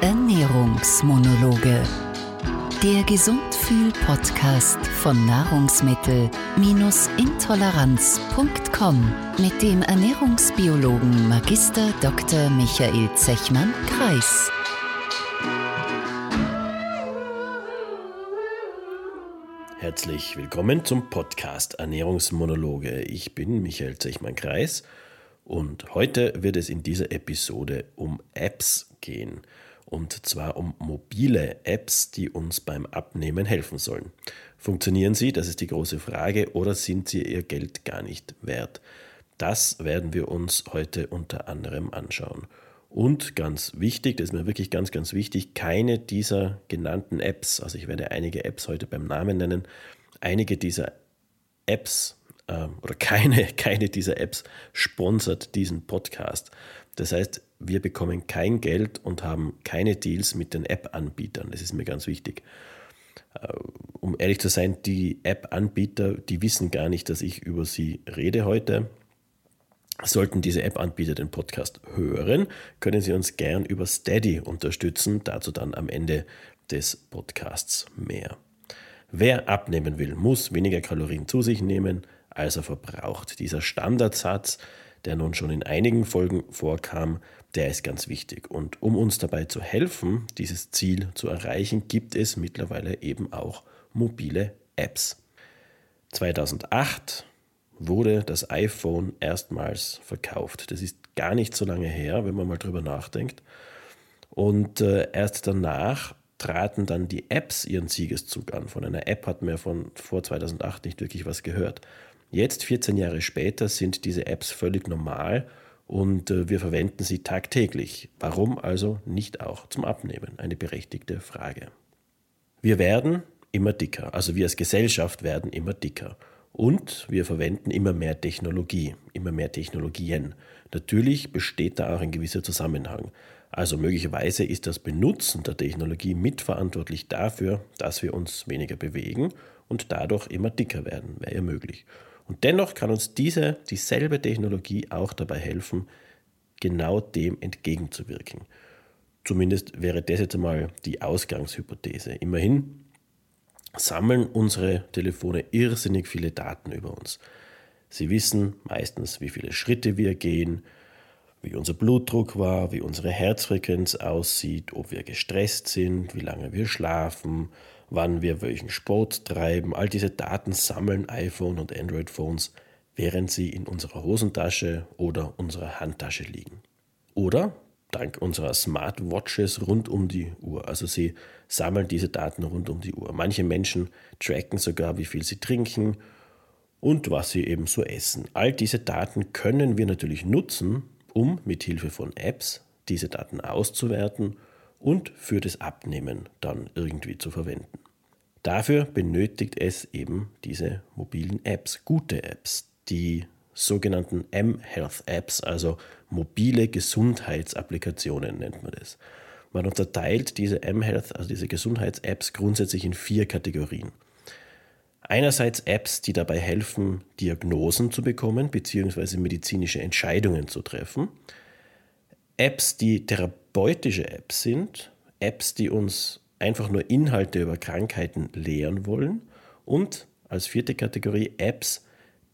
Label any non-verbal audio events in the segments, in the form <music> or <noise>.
Ernährungsmonologe. Der Gesundfühl-Podcast von Nahrungsmittel-intoleranz.com mit dem Ernährungsbiologen Magister Dr. Michael Zechmann-Kreis. Herzlich willkommen zum Podcast Ernährungsmonologe. Ich bin Michael Zechmann-Kreis und heute wird es in dieser Episode um Apps gehen. Und zwar um mobile Apps, die uns beim Abnehmen helfen sollen. Funktionieren sie? Das ist die große Frage. Oder sind sie ihr Geld gar nicht wert? Das werden wir uns heute unter anderem anschauen. Und ganz wichtig, das ist mir wirklich ganz, ganz wichtig, keine dieser genannten Apps, also ich werde einige Apps heute beim Namen nennen, einige dieser Apps äh, oder <laughs> keine, keine dieser Apps sponsert diesen Podcast. Das heißt, wir bekommen kein Geld und haben keine Deals mit den App-Anbietern. Das ist mir ganz wichtig. Äh, um ehrlich zu sein, die App-Anbieter, die wissen gar nicht, dass ich über sie rede heute. Sollten diese App-Anbieter den Podcast hören, können sie uns gern über Steady unterstützen. Dazu dann am Ende des Podcasts mehr. Wer abnehmen will, muss weniger Kalorien zu sich nehmen, als er verbraucht. Dieser Standardsatz, der nun schon in einigen Folgen vorkam, der ist ganz wichtig. Und um uns dabei zu helfen, dieses Ziel zu erreichen, gibt es mittlerweile eben auch mobile Apps. 2008 wurde das iPhone erstmals verkauft. Das ist gar nicht so lange her, wenn man mal drüber nachdenkt. Und äh, erst danach traten dann die Apps ihren Siegeszug an. Von einer App hat man ja von vor 2008 nicht wirklich was gehört. Jetzt, 14 Jahre später, sind diese Apps völlig normal und äh, wir verwenden sie tagtäglich. Warum also nicht auch zum Abnehmen? Eine berechtigte Frage. Wir werden immer dicker, also wir als Gesellschaft werden immer dicker. Und wir verwenden immer mehr Technologie, immer mehr Technologien. Natürlich besteht da auch ein gewisser Zusammenhang. Also möglicherweise ist das Benutzen der Technologie mitverantwortlich dafür, dass wir uns weniger bewegen und dadurch immer dicker werden, wäre ja möglich. Und dennoch kann uns diese, dieselbe Technologie auch dabei helfen, genau dem entgegenzuwirken. Zumindest wäre das jetzt einmal die Ausgangshypothese. Immerhin sammeln unsere Telefone irrsinnig viele Daten über uns. Sie wissen meistens, wie viele Schritte wir gehen, wie unser Blutdruck war, wie unsere Herzfrequenz aussieht, ob wir gestresst sind, wie lange wir schlafen, wann wir welchen Sport treiben. All diese Daten sammeln iPhone und Android-Phones, während sie in unserer Hosentasche oder unserer Handtasche liegen. Oder dank unserer Smartwatches rund um die Uhr. Also sie sammeln diese Daten rund um die Uhr. Manche Menschen tracken sogar, wie viel sie trinken und was sie eben so essen. All diese Daten können wir natürlich nutzen, um mit Hilfe von Apps diese Daten auszuwerten und für das Abnehmen dann irgendwie zu verwenden. Dafür benötigt es eben diese mobilen Apps, gute Apps, die sogenannten M-Health Apps, also mobile Gesundheitsapplikationen nennt man das. Man unterteilt diese M-Health, also diese Gesundheits-Apps, grundsätzlich in vier Kategorien. Einerseits Apps, die dabei helfen, Diagnosen zu bekommen bzw. medizinische Entscheidungen zu treffen. Apps, die therapeutische Apps sind, Apps, die uns einfach nur Inhalte über Krankheiten lehren wollen und als vierte Kategorie Apps,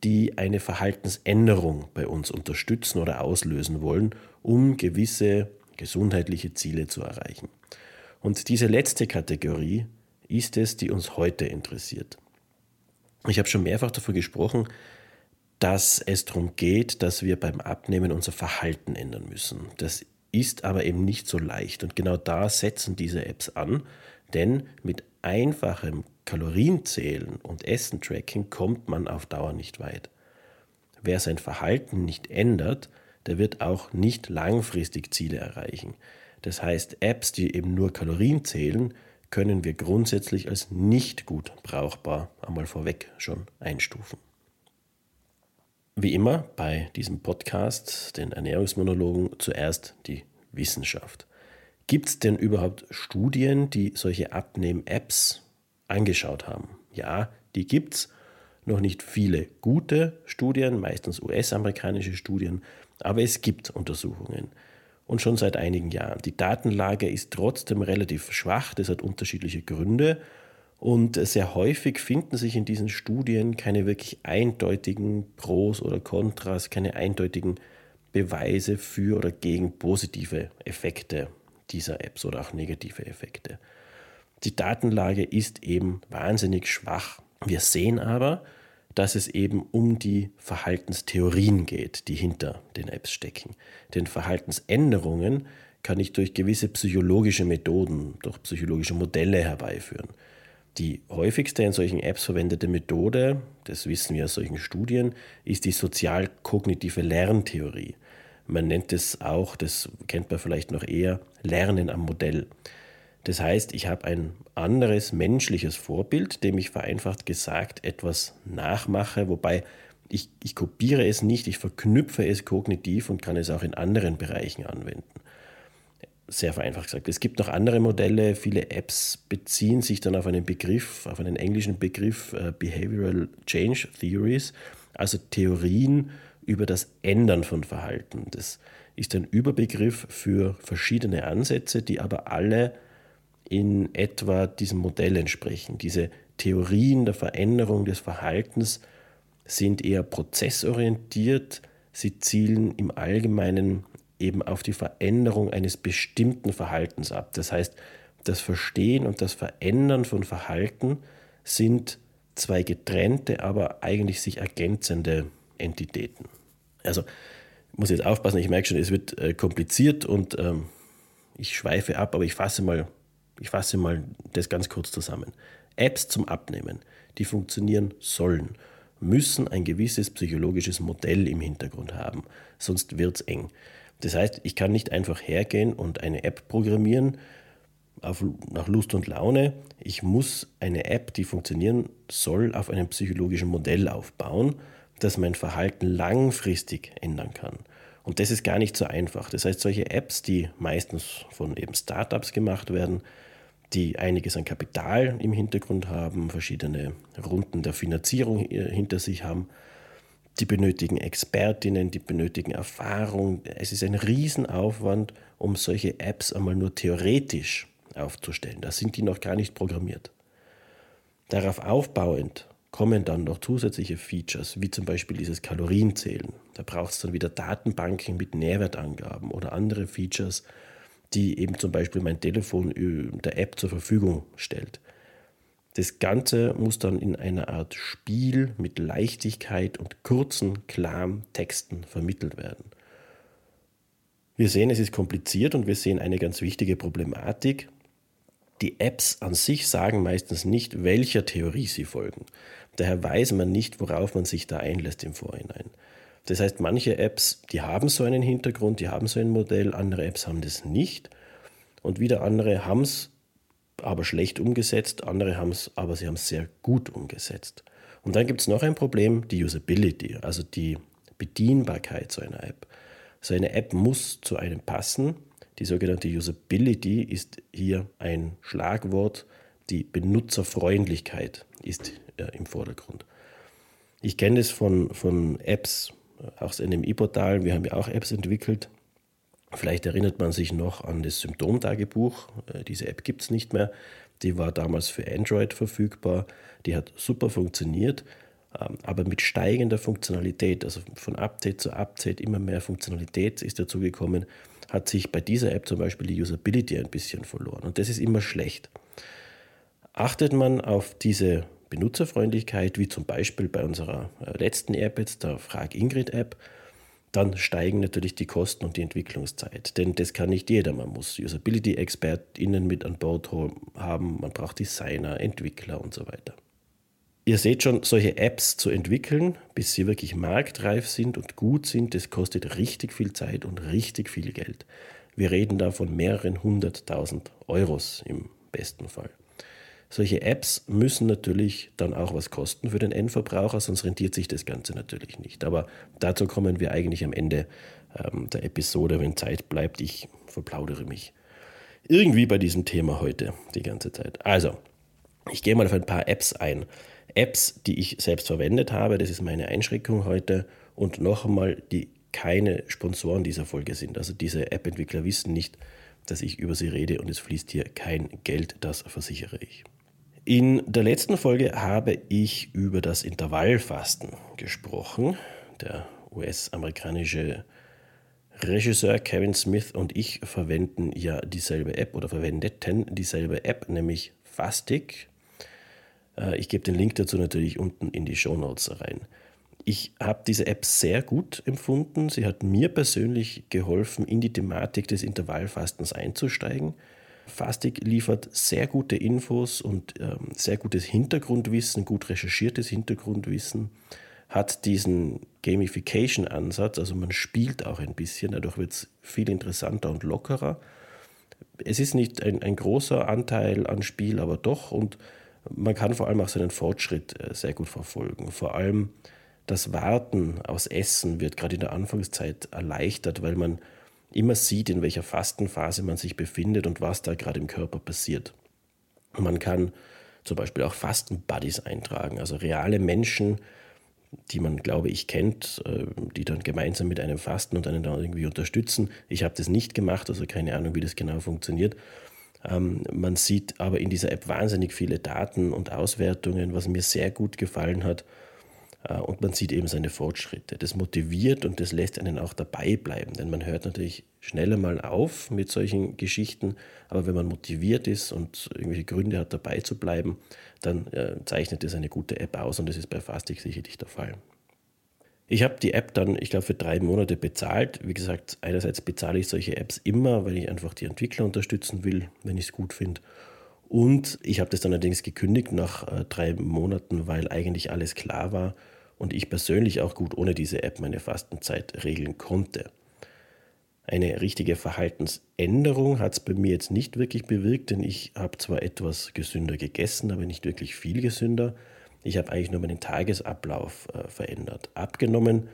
die eine Verhaltensänderung bei uns unterstützen oder auslösen wollen, um gewisse gesundheitliche Ziele zu erreichen. Und diese letzte Kategorie ist es, die uns heute interessiert. Ich habe schon mehrfach davon gesprochen, dass es darum geht, dass wir beim Abnehmen unser Verhalten ändern müssen. Das ist aber eben nicht so leicht. Und genau da setzen diese Apps an, denn mit einfachem Kalorienzählen und Essentracking kommt man auf Dauer nicht weit. Wer sein Verhalten nicht ändert, der wird auch nicht langfristig Ziele erreichen. Das heißt, Apps, die eben nur Kalorien zählen, können wir grundsätzlich als nicht gut brauchbar einmal vorweg schon einstufen. Wie immer bei diesem Podcast, den Ernährungsmonologen, zuerst die Wissenschaft. Gibt es denn überhaupt Studien, die solche Abnehm-Apps angeschaut haben? Ja, die gibt es. Noch nicht viele gute Studien, meistens US-amerikanische Studien, aber es gibt Untersuchungen. und schon seit einigen Jahren. Die Datenlage ist trotzdem relativ schwach, das hat unterschiedliche Gründe und sehr häufig finden sich in diesen Studien keine wirklich eindeutigen Pros oder Kontras, keine eindeutigen Beweise für oder gegen positive Effekte dieser Apps oder auch negative Effekte. Die Datenlage ist eben wahnsinnig schwach. Wir sehen aber, dass es eben um die Verhaltenstheorien geht, die hinter den Apps stecken. Denn Verhaltensänderungen kann ich durch gewisse psychologische Methoden, durch psychologische Modelle herbeiführen. Die häufigste in solchen Apps verwendete Methode, das wissen wir aus solchen Studien, ist die sozial-kognitive Lerntheorie. Man nennt es auch, das kennt man vielleicht noch eher, Lernen am Modell. Das heißt, ich habe ein anderes menschliches Vorbild, dem ich vereinfacht gesagt etwas nachmache, wobei ich, ich kopiere es nicht, ich verknüpfe es kognitiv und kann es auch in anderen Bereichen anwenden. Sehr vereinfacht gesagt. Es gibt noch andere Modelle, viele Apps beziehen sich dann auf einen Begriff, auf einen englischen Begriff äh, Behavioral Change Theories, also Theorien über das Ändern von Verhalten. Das ist ein Überbegriff für verschiedene Ansätze, die aber alle in etwa diesem Modell entsprechen. Diese Theorien der Veränderung des Verhaltens sind eher prozessorientiert. Sie zielen im Allgemeinen eben auf die Veränderung eines bestimmten Verhaltens ab. Das heißt, das Verstehen und das Verändern von Verhalten sind zwei getrennte, aber eigentlich sich ergänzende Entitäten. Also ich muss jetzt aufpassen, ich merke schon, es wird äh, kompliziert und ähm, ich schweife ab, aber ich fasse mal ich fasse mal das ganz kurz zusammen. Apps zum Abnehmen, die funktionieren sollen, müssen ein gewisses psychologisches Modell im Hintergrund haben, sonst wird es eng. Das heißt, ich kann nicht einfach hergehen und eine App programmieren auf, nach Lust und Laune. Ich muss eine App, die funktionieren soll, auf einem psychologischen Modell aufbauen, das mein Verhalten langfristig ändern kann. Und das ist gar nicht so einfach. Das heißt, solche Apps, die meistens von eben Startups gemacht werden, die einiges an Kapital im Hintergrund haben, verschiedene Runden der Finanzierung hinter sich haben, die benötigen Expertinnen, die benötigen Erfahrung. Es ist ein Riesenaufwand, um solche Apps einmal nur theoretisch aufzustellen. Da sind die noch gar nicht programmiert. Darauf aufbauend kommen dann noch zusätzliche Features, wie zum Beispiel dieses Kalorienzählen. Da braucht es dann wieder Datenbanken mit Nährwertangaben oder andere Features, die eben zum Beispiel mein Telefon der App zur Verfügung stellt. Das Ganze muss dann in einer Art Spiel mit Leichtigkeit und kurzen, klaren Texten vermittelt werden. Wir sehen, es ist kompliziert und wir sehen eine ganz wichtige Problematik. Die Apps an sich sagen meistens nicht, welcher Theorie sie folgen. Daher weiß man nicht, worauf man sich da einlässt im Vorhinein. Das heißt, manche Apps, die haben so einen Hintergrund, die haben so ein Modell, andere Apps haben das nicht. Und wieder andere haben es aber schlecht umgesetzt, andere haben es, aber sie haben es sehr gut umgesetzt. Und dann gibt es noch ein Problem, die Usability, also die Bedienbarkeit so einer App. So eine App muss zu einem passen. Die sogenannte Usability ist hier ein Schlagwort. Die Benutzerfreundlichkeit ist äh, im Vordergrund. Ich kenne das von, von Apps, auch in dem E-Portal. Wir haben ja auch Apps entwickelt. Vielleicht erinnert man sich noch an das Symptomtagebuch. Äh, diese App gibt es nicht mehr. Die war damals für Android verfügbar. Die hat super funktioniert, ähm, aber mit steigender Funktionalität, also von Update zu Update immer mehr Funktionalität ist dazugekommen, hat sich bei dieser App zum Beispiel die Usability ein bisschen verloren. Und das ist immer schlecht. Achtet man auf diese Benutzerfreundlichkeit, wie zum Beispiel bei unserer äh, letzten App jetzt, der Frag Ingrid App, dann steigen natürlich die Kosten und die Entwicklungszeit. Denn das kann nicht jeder. Man muss Usability-ExpertInnen mit an Bord haben, man braucht Designer, Entwickler und so weiter. Ihr seht schon, solche Apps zu entwickeln, bis sie wirklich marktreif sind und gut sind, das kostet richtig viel Zeit und richtig viel Geld. Wir reden da von mehreren hunderttausend Euros im besten Fall. Solche Apps müssen natürlich dann auch was kosten für den Endverbraucher, sonst rentiert sich das Ganze natürlich nicht. Aber dazu kommen wir eigentlich am Ende ähm, der Episode, wenn Zeit bleibt. Ich verplaudere mich irgendwie bei diesem Thema heute die ganze Zeit. Also, ich gehe mal auf ein paar Apps ein. Apps, die ich selbst verwendet habe, das ist meine Einschränkung heute. Und noch einmal, die keine Sponsoren dieser Folge sind. Also diese App-Entwickler wissen nicht, dass ich über sie rede und es fließt hier kein Geld, das versichere ich. In der letzten Folge habe ich über das Intervallfasten gesprochen. Der US-amerikanische Regisseur Kevin Smith und ich verwenden ja dieselbe App oder verwendeten dieselbe App, nämlich Fastic. Äh, ich gebe den Link dazu natürlich unten in die Show Notes rein. Ich habe diese App sehr gut empfunden. Sie hat mir persönlich geholfen, in die Thematik des Intervallfastens einzusteigen. Fastig liefert sehr gute Infos und ähm, sehr gutes Hintergrundwissen, gut recherchiertes Hintergrundwissen, hat diesen Gamification-Ansatz, also man spielt auch ein bisschen, dadurch wird es viel interessanter und lockerer. Es ist nicht ein, ein großer Anteil an Spiel, aber doch und man kann vor allem auch seinen Fortschritt äh, sehr gut verfolgen. Vor allem das Warten aus Essen wird gerade in der Anfangszeit erleichtert, weil man immer sieht, in welcher Fastenphase man sich befindet und was da gerade im Körper passiert. Man kann zum Beispiel auch Fastenbuddies eintragen, also reale Menschen, die man, glaube ich, kennt, äh, die dann gemeinsam mit einem fasten und einen dann irgendwie unterstützen. Ich habe das nicht gemacht, also keine Ahnung, wie das genau funktioniert. Ähm, man sieht aber in dieser App wahnsinnig viele Daten und Auswertungen, was mir sehr gut gefallen hat. Äh, und man sieht eben seine Fortschritte. Das motiviert und das lässt einen auch dabei bleiben, denn man hört natürlich schneller mal auf mit solchen Geschichten, aber wenn man motiviert ist und irgendwelche Gründe hat, dabei zu bleiben, dann äh, zeichnet es eine gute App aus und das ist bei Fastig sicherlich der Fall. Ich habe die App dann, ich glaube, für drei Monate bezahlt. Wie gesagt, einerseits bezahle ich solche Apps immer, weil ich einfach die Entwickler unterstützen will, wenn ich es gut finde. Und ich habe das dann allerdings gekündigt nach äh, drei Monaten, weil eigentlich alles klar war und ich persönlich auch gut ohne diese App meine Fastenzeit regeln konnte. Eine richtige Verhaltensänderung hat es bei mir jetzt nicht wirklich bewirkt, denn ich habe zwar etwas gesünder gegessen, aber nicht wirklich viel gesünder. Ich habe eigentlich nur meinen Tagesablauf äh, verändert. Abgenommen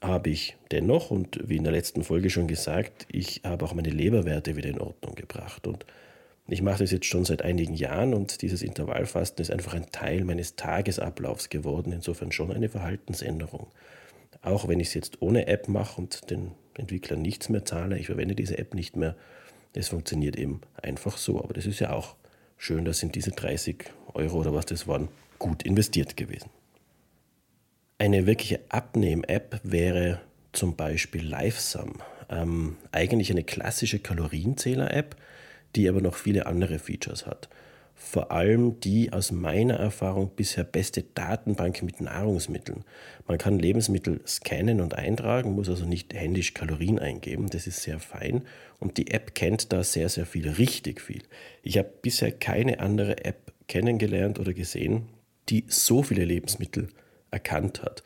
habe ich dennoch und wie in der letzten Folge schon gesagt, ich habe auch meine Leberwerte wieder in Ordnung gebracht und ich mache das jetzt schon seit einigen Jahren und dieses Intervallfasten ist einfach ein Teil meines Tagesablaufs geworden, insofern schon eine Verhaltensänderung. Auch wenn ich es jetzt ohne App mache und den Entwicklern nichts mehr zahle, ich verwende diese App nicht mehr, es funktioniert eben einfach so. Aber das ist ja auch schön, dass sind diese 30 Euro oder was das waren, gut investiert gewesen. Eine wirkliche Abnehm-App wäre zum Beispiel LiveSum. Ähm, eigentlich eine klassische Kalorienzähler-App, die aber noch viele andere Features hat. Vor allem die aus meiner Erfahrung bisher beste Datenbank mit Nahrungsmitteln. Man kann Lebensmittel scannen und eintragen, muss also nicht händisch Kalorien eingeben. Das ist sehr fein. Und die App kennt da sehr, sehr viel, richtig viel. Ich habe bisher keine andere App kennengelernt oder gesehen, die so viele Lebensmittel erkannt hat.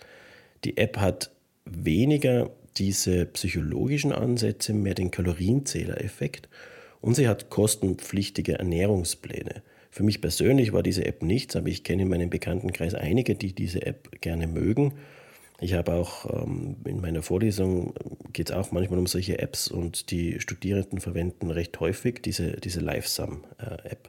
Die App hat weniger diese psychologischen Ansätze, mehr den Kalorienzählereffekt und sie hat kostenpflichtige Ernährungspläne. Für mich persönlich war diese App nichts, aber ich kenne in meinem Bekanntenkreis einige, die diese App gerne mögen. Ich habe auch ähm, in meiner Vorlesung geht es auch manchmal um solche Apps und die Studierenden verwenden recht häufig diese, diese LiveSum-App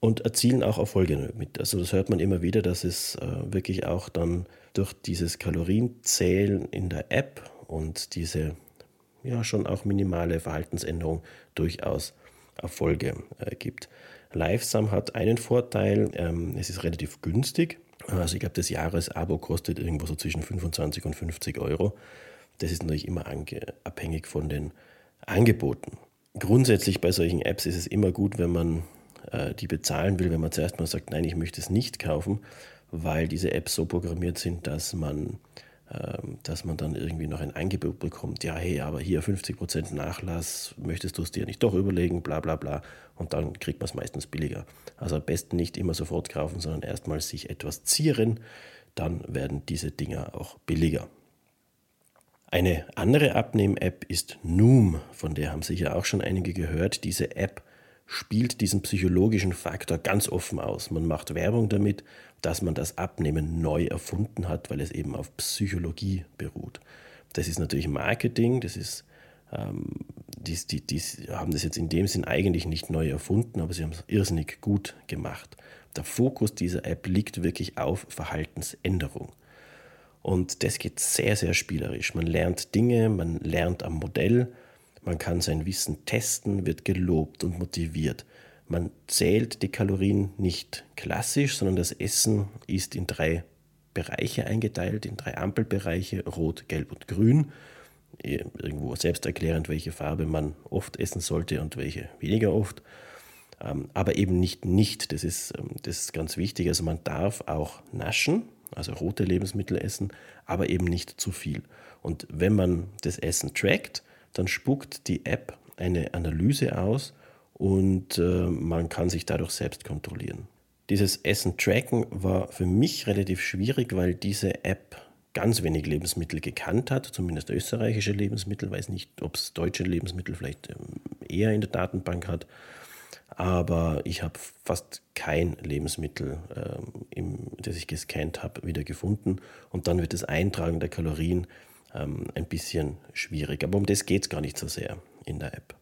und erzielen auch Erfolge mit. Also das hört man immer wieder, dass es äh, wirklich auch dann durch dieses Kalorienzählen in der App und diese ja schon auch minimale Verhaltensänderung durchaus Erfolge äh, gibt. Livesum hat einen Vorteil, ähm, es ist relativ günstig. Also ich glaube, das Jahresabo kostet irgendwo so zwischen 25 und 50 Euro. Das ist natürlich immer abhängig von den Angeboten. Grundsätzlich bei solchen Apps ist es immer gut, wenn man äh, die bezahlen will, wenn man zuerst mal sagt, nein, ich möchte es nicht kaufen, weil diese Apps so programmiert sind, dass man dass man dann irgendwie noch ein Angebot bekommt, ja, hey, aber hier 50% Nachlass, möchtest du es dir nicht doch überlegen, bla bla bla, und dann kriegt man es meistens billiger. Also am besten nicht immer sofort kaufen, sondern erstmal sich etwas zieren, dann werden diese Dinger auch billiger. Eine andere Abnehm-App ist Noom, von der haben sicher auch schon einige gehört. Diese App spielt diesen psychologischen Faktor ganz offen aus. Man macht Werbung damit, dass man das Abnehmen neu erfunden hat, weil es eben auf Psychologie beruht. Das ist natürlich Marketing, das ist, ähm, die, die, die haben das jetzt in dem Sinn eigentlich nicht neu erfunden, aber sie haben es irrsinnig gut gemacht. Der Fokus dieser App liegt wirklich auf Verhaltensänderung. Und das geht sehr, sehr spielerisch. Man lernt Dinge, man lernt am Modell, man kann sein Wissen testen, wird gelobt und motiviert. Man zählt die Kalorien nicht klassisch, sondern das Essen ist in drei Bereiche eingeteilt, in drei Ampelbereiche, rot, gelb und grün. Irgendwo selbsterklärend, welche Farbe man oft essen sollte und welche weniger oft. Ähm, aber eben nicht nicht, das ist, ähm, das ist ganz wichtig. Also man darf auch naschen, also rote Lebensmittel essen, aber eben nicht zu viel. Und wenn man das Essen trackt, dann spuckt die App eine Analyse aus und äh, man kann sich dadurch selbst kontrollieren. Dieses Essen tracken war für mich relativ schwierig, weil diese App ganz wenig Lebensmittel gekannt hat, zumindest österreichische Lebensmittel, weiß nicht, ob es deutsche Lebensmittel vielleicht ähm, eher in der Datenbank hat. Aber ich habe fast kein Lebensmittel, ähm, im, das ich gescannt habe, wieder gefunden. Und dann wird das Eintragen der Kalorien ähm, ein bisschen schwierig. Aber um das geht es gar nicht so sehr in der App.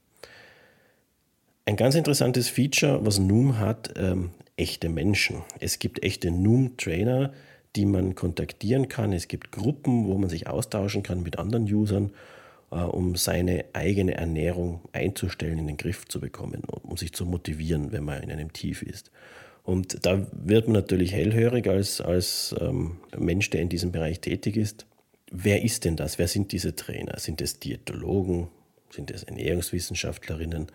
Ein ganz interessantes Feature, was Noom hat, ähm, echte Menschen. Es gibt echte Noom-Trainer, die man kontaktieren kann. Es gibt Gruppen, wo man sich austauschen kann mit anderen Usern, äh, um seine eigene Ernährung einzustellen, in den Griff zu bekommen, um sich zu motivieren, wenn man in einem Tief ist. Und da wird man natürlich hellhörig als, als ähm, Mensch, der in diesem Bereich tätig ist. Wer ist denn das? Wer sind diese Trainer? Sind es Diätologen? Sind es Ernährungswissenschaftlerinnen?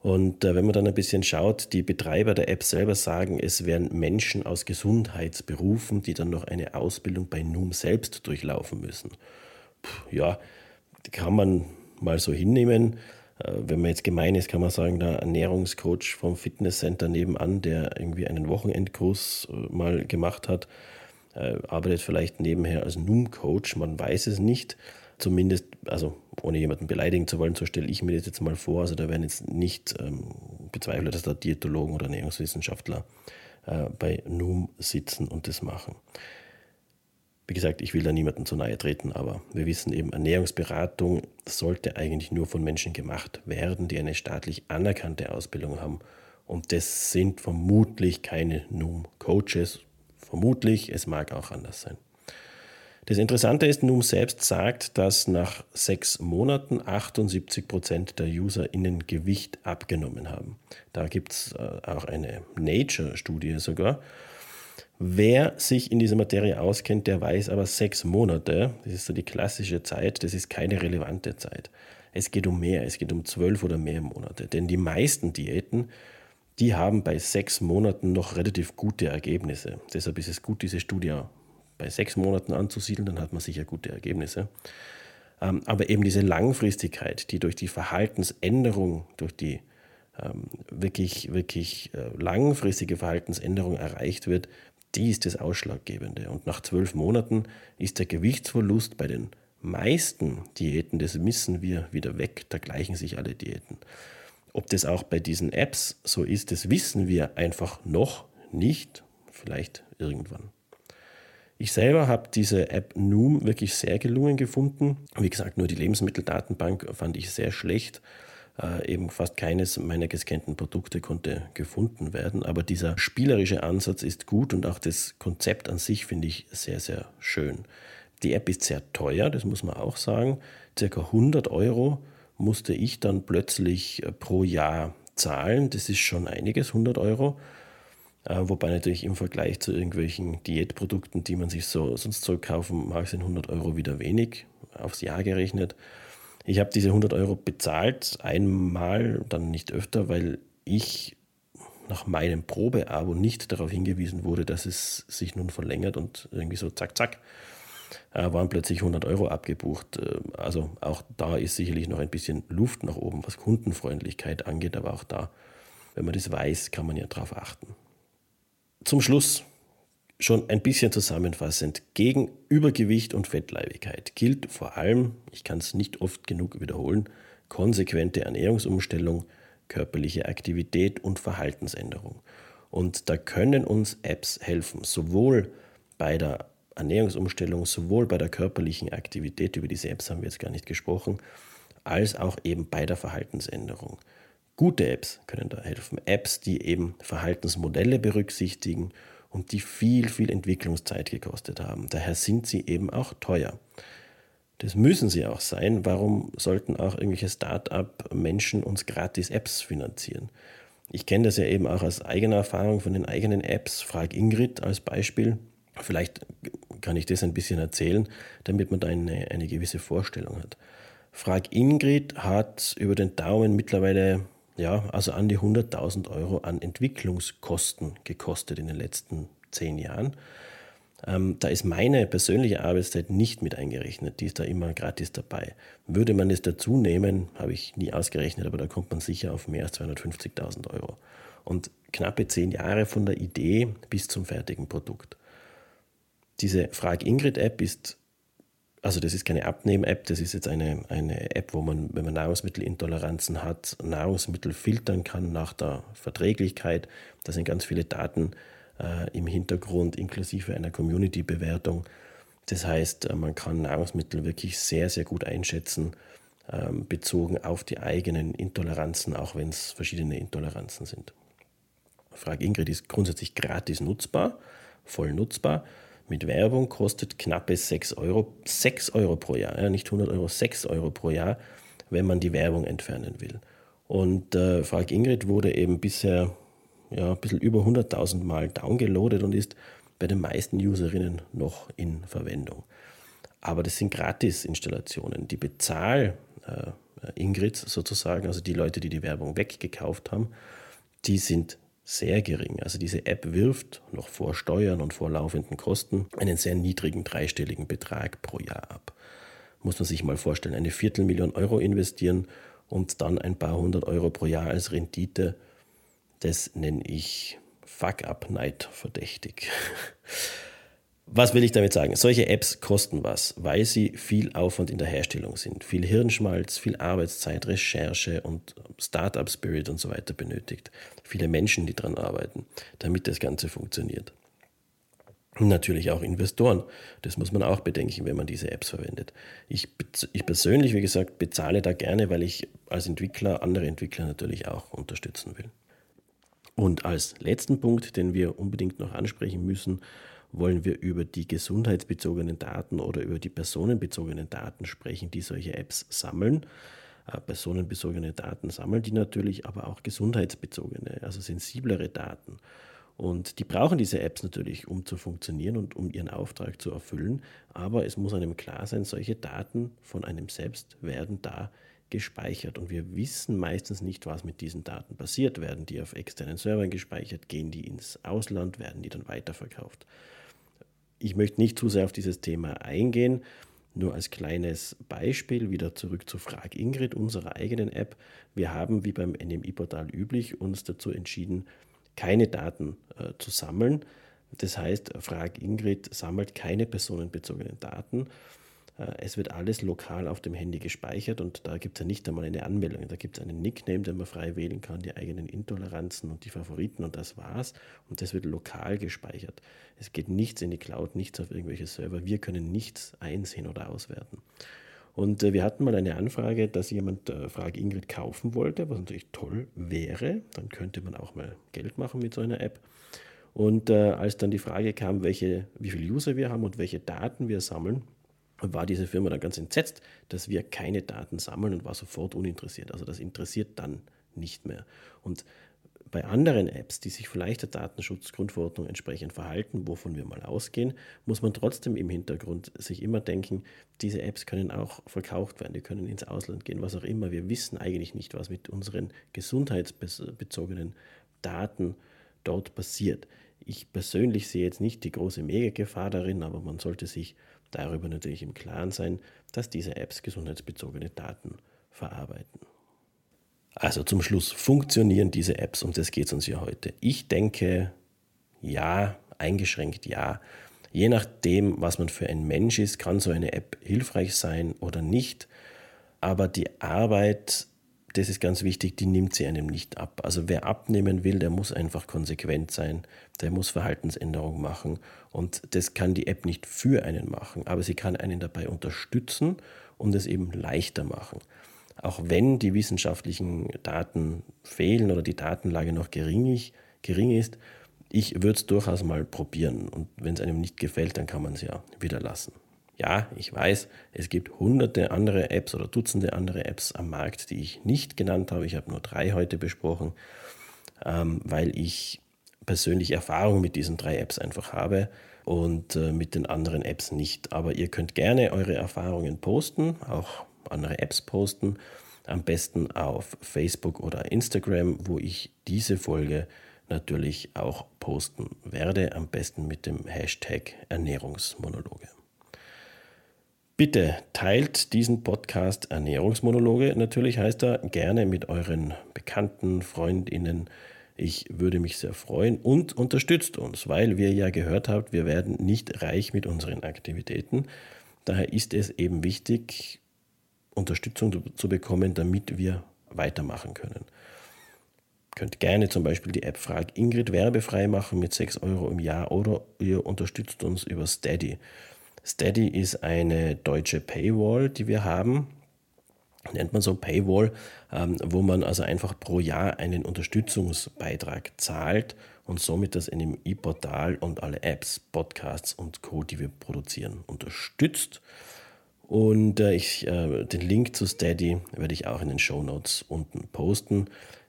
Und äh, wenn man dann ein bisschen schaut, die Betreiber der App selber sagen, es wären Menschen aus Gesundheitsberufen, die dann noch eine Ausbildung bei Noom selbst durchlaufen müssen. Puh, ja, kann man mal so hinnehmen. Äh, wenn man jetzt gemein ist, kann man sagen, der Ernährungscoach vom Fitnesscenter nebenan, der irgendwie einen Wochenendkurs äh, mal gemacht hat, äh, arbeitet vielleicht nebenher als Noom-Coach, man weiß es nicht zumindest, also ohne jemanden beleidigen zu wollen, so stelle ich mir das jetzt mal vor. Also da werden jetzt nicht ähm, bezweifelt, dass da Diätologen oder Ernährungswissenschaftler äh, bei NUM sitzen und das machen. Wie gesagt, ich will da niemandem zu nahe treten, aber wir wissen eben, Ernährungsberatung sollte eigentlich nur von Menschen gemacht werden, die eine staatlich anerkannte Ausbildung haben. Und das sind vermutlich keine NUM-Coaches. Vermutlich, es mag auch anders sein. Das Interessante ist, Noom selbst sagt, dass nach sechs Monaten 78 Prozent der UserInnen Gewicht abgenommen haben. Da gibt es äh, auch eine Nature-Studie sogar. Wer sich in dieser Materie auskennt, der weiß aber sechs Monate, das ist so die klassische Zeit, das ist keine relevante Zeit. Es geht um mehr, es geht um zwölf oder mehr Monate. Denn die meisten Diäten, die haben bei sechs Monaten noch relativ gute Ergebnisse. Deshalb ist es gut, diese Studie bei sechs Monaten anzusiedeln, dann hat man sicher gute Ergebnisse. Ähm, aber eben diese Langfristigkeit, die durch die Verhaltensänderung, durch die ähm, wirklich, wirklich äh, langfristige Verhaltensänderung erreicht wird, die ist das Ausschlaggebende. Und nach zwölf Monaten ist der Gewichtsverlust bei den meisten Diäten, das missen wir, wieder weg. Da gleichen sich alle Diäten. Ob das auch bei diesen Apps so ist, das wissen wir einfach noch nicht. Vielleicht irgendwann. Ich selber habe diese App Noom wirklich sehr gelungen gefunden. Wie gesagt, nur die Lebensmitteldatenbank fand ich sehr schlecht. Äh, eben fast keines meiner gescannten Produkte konnte gefunden werden. Aber dieser spielerische Ansatz ist gut und auch das Konzept an sich finde ich sehr, sehr schön. Die App ist sehr teuer, das muss man auch sagen. Circa 100 Euro musste ich dann plötzlich äh, pro Jahr zahlen. Das ist schon einiges, 100 Euro. Äh, wobei natürlich im Vergleich zu irgendwelchen Diätprodukten, die man sich so sonst so kaufen mag, sind 100 Euro wieder wenig aufs Jahr gerechnet. Ich habe diese 100 Euro bezahlt, einmal, dann nicht öfter, weil ich nach meinem Probeabo nicht darauf hingewiesen wurde, dass es sich nun verlängert und irgendwie so zack, zack, waren plötzlich 100 Euro abgebucht. Äh, also auch da ist sicherlich noch ein bisschen Luft nach oben, was Kundenfreundlichkeit angeht, aber auch da, wenn man das weiß, kann man ja darauf achten. Zum Schluss schon ein bisschen zusammenfassend. Gegen Übergewicht und Fettleibigkeit gilt vor allem, ich kann es nicht oft genug wiederholen, konsequente Ernährungsumstellung, körperliche Aktivität und Verhaltensänderung. Und da können uns Apps helfen, sowohl bei der Ernährungsumstellung, sowohl bei der körperlichen Aktivität, über diese Apps haben wir jetzt gar nicht gesprochen, als auch eben bei der Verhaltensänderung. Gute Apps können da helfen. Apps, die eben Verhaltensmodelle berücksichtigen und die viel, viel Entwicklungszeit gekostet haben. Daher sind sie eben auch teuer. Das müssen sie auch sein. Warum sollten auch irgendwelche Start-up-Menschen uns gratis Apps finanzieren? Ich kenne das ja eben auch aus eigener Erfahrung von den eigenen Apps. Frag Ingrid als Beispiel. Vielleicht kann ich das ein bisschen erzählen, damit man da eine, eine gewisse Vorstellung hat. Frag Ingrid hat über den Daumen mittlerweile, ja, also an die 100.000 Euro an Entwicklungskosten gekostet in den letzten zehn Jahren. Ähm, da ist meine persönliche Arbeitszeit nicht mit eingerechnet, die ist da immer gratis dabei. Würde man es dazu nehmen, habe ich nie ausgerechnet, aber da kommt man sicher auf mehr als 250.000 Euro. Und knappe zehn Jahre von der Idee bis zum fertigen Produkt. Diese Frag Ingrid App ist, also das ist keine Abnehm-App, das ist jetzt eine, eine App, wo man, wenn man Nahrungsmittelintoleranzen hat, Nahrungsmittel filtern kann nach der Verträglichkeit. Da sind ganz viele Daten äh, im Hintergrund inklusive einer Community-Bewertung. Das heißt, äh, man kann Nahrungsmittel wirklich sehr, sehr gut einschätzen, ähm, bezogen auf die eigenen Intoleranzen, auch wenn es verschiedene Intoleranzen sind. Frage Ingrid ist grundsätzlich gratis nutzbar, voll nutzbar. Mit Werbung kostet knappe 6 Euro, 6 Euro pro Jahr, ja, nicht 100 Euro, 6 Euro pro Jahr, wenn man die Werbung entfernen will. Und äh, Frage Ingrid wurde eben bisher ja, ein bisschen über 100.000 Mal downgeloadet und ist bei den meisten Userinnen noch in Verwendung. Aber das sind Gratis-Installationen. Die Bezahl äh, Ingrids sozusagen, also die Leute, die die Werbung weggekauft haben, die sind sehr gering. Also diese App wirft noch vor Steuern und vor laufenden Kosten einen sehr niedrigen dreistelligen Betrag pro Jahr ab. Muss man sich mal vorstellen, eine Viertelmillion Euro investieren und dann ein paar hundert Euro pro Jahr als Rendite das nenne ich Fuck-up-Night verdächtig. <laughs> Was will ich damit sagen? Solche Apps kosten was, weil sie viel Aufwand in der Herstellung sind, viel Hirnschmalz, viel Arbeitszeit, Recherche und Startup-Spirit und so weiter benötigt. Viele Menschen, die daran arbeiten, damit das Ganze funktioniert. Und natürlich auch Investoren. Das muss man auch bedenken, wenn man diese Apps verwendet. Ich, ich persönlich, wie gesagt, bezahle da gerne, weil ich als Entwickler andere Entwickler natürlich auch unterstützen will. Und als letzten Punkt, den wir unbedingt noch ansprechen müssen, wollen wir über die gesundheitsbezogenen Daten oder über die personenbezogenen Daten sprechen, die solche Apps sammeln. Äh, personenbezogene Daten sammeln die natürlich, aber auch gesundheitsbezogene, also sensiblere Daten. Und die brauchen diese Apps natürlich, um zu funktionieren und um ihren Auftrag zu erfüllen. Aber es muss einem klar sein, solche Daten von einem selbst werden da gespeichert und wir wissen meistens nicht, was mit diesen Daten passiert. Werden die auf externen Servern gespeichert, gehen die ins Ausland, werden die dann weiterverkauft. Ich möchte nicht zu sehr auf dieses Thema eingehen, nur als kleines Beispiel wieder zurück zu Frag Ingrid, unserer eigenen App. Wir haben, wie beim NMI-Portal üblich, uns dazu entschieden, keine Daten äh, zu sammeln. Das heißt, Frag Ingrid sammelt keine personenbezogenen Daten, es wird alles lokal auf dem Handy gespeichert und da gibt es ja nicht einmal eine Anmeldung. Da gibt es einen Nickname, den man frei wählen kann, die eigenen Intoleranzen und die Favoriten und das war's. Und das wird lokal gespeichert. Es geht nichts in die Cloud, nichts auf irgendwelche Server. Wir können nichts einsehen oder auswerten. Und äh, wir hatten mal eine Anfrage, dass jemand äh, Frage Ingrid kaufen wollte, was natürlich toll wäre. Dann könnte man auch mal Geld machen mit so einer App. Und äh, als dann die Frage kam, welche, wie viele User wir haben und welche Daten wir sammeln, war diese Firma dann ganz entsetzt, dass wir keine Daten sammeln und war sofort uninteressiert. Also das interessiert dann nicht mehr. Und bei anderen Apps, die sich vielleicht der Datenschutzgrundverordnung entsprechend verhalten, wovon wir mal ausgehen, muss man trotzdem im Hintergrund sich immer denken, diese Apps können auch verkauft werden, die können ins Ausland gehen, was auch immer. Wir wissen eigentlich nicht, was mit unseren gesundheitsbezogenen Daten dort passiert. Ich persönlich sehe jetzt nicht die große Mega-Gefahr darin, aber man sollte sich darüber natürlich im Klaren sein, dass diese Apps gesundheitsbezogene Daten verarbeiten. Also zum Schluss, funktionieren diese Apps? Um das geht es uns ja heute. Ich denke, ja, eingeschränkt ja. Je nachdem, was man für ein Mensch ist, kann so eine App hilfreich sein oder nicht. Aber die Arbeit das ist ganz wichtig, die nimmt sie einem nicht ab. Also wer abnehmen will, der muss einfach konsequent sein, der muss Verhaltensänderungen machen und das kann die App nicht für einen machen, aber sie kann einen dabei unterstützen und es eben leichter machen. Auch wenn die wissenschaftlichen Daten fehlen oder die Datenlage noch gering, gering ist, ich würde es durchaus mal probieren. Und wenn es einem nicht gefällt, dann kann man es ja wieder lassen. Ja, ich weiß, es gibt hunderte andere Apps oder Dutzende andere Apps am Markt, die ich nicht genannt habe. Ich habe nur drei heute besprochen, ähm, weil ich persönlich Erfahrung mit diesen drei Apps einfach habe und äh, mit den anderen Apps nicht. Aber ihr könnt gerne eure Erfahrungen posten, auch andere Apps posten, am besten auf Facebook oder Instagram, wo ich diese Folge natürlich auch posten werde, am besten mit dem Hashtag Ernährungsmonologe. Bitte teilt diesen Podcast Ernährungsmonologe. Natürlich heißt er gerne mit euren Bekannten, Freundinnen. Ich würde mich sehr freuen und unterstützt uns, weil wir ja gehört habt, wir werden nicht reich mit unseren Aktivitäten. Daher ist es eben wichtig, Unterstützung zu bekommen, damit wir weitermachen können. Ihr könnt gerne zum Beispiel die App Frag Ingrid werbefrei machen mit 6 Euro im Jahr oder ihr unterstützt uns über Steady. Steady ist eine deutsche Paywall, die wir haben. Nennt man so Paywall, ähm, wo man also einfach pro Jahr einen Unterstützungsbeitrag zahlt und somit das NMI-Portal und alle Apps, Podcasts und Co., die wir produzieren, unterstützt. Und äh, ich, äh, den Link zu Steady werde ich auch in den Show Notes unten posten.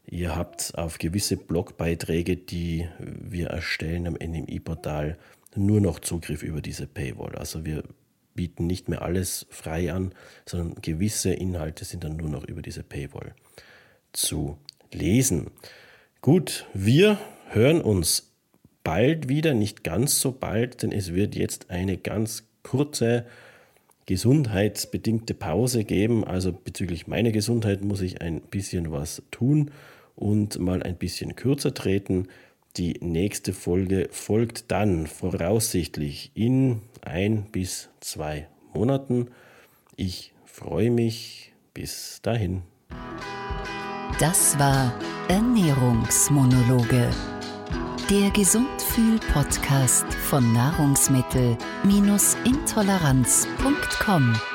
Ihr habt auf gewisse Blogbeiträge, die wir erstellen am NMI-Portal, nur noch Zugriff über diese Paywall. Also wir bieten nicht mehr alles frei an, sondern gewisse Inhalte sind dann nur noch über diese Paywall zu lesen. Gut, wir hören uns bald wieder, nicht ganz so bald, denn es wird jetzt eine ganz kurze gesundheitsbedingte Pause geben. Also bezüglich meiner Gesundheit muss ich ein bisschen was tun und mal ein bisschen kürzer treten. Die nächste Folge folgt dann voraussichtlich in ein bis zwei Monaten. Ich freue mich. Bis dahin. Das war Ernährungsmonologe. Der Gesundfühl-Podcast von Nahrungsmittel-intoleranz.com.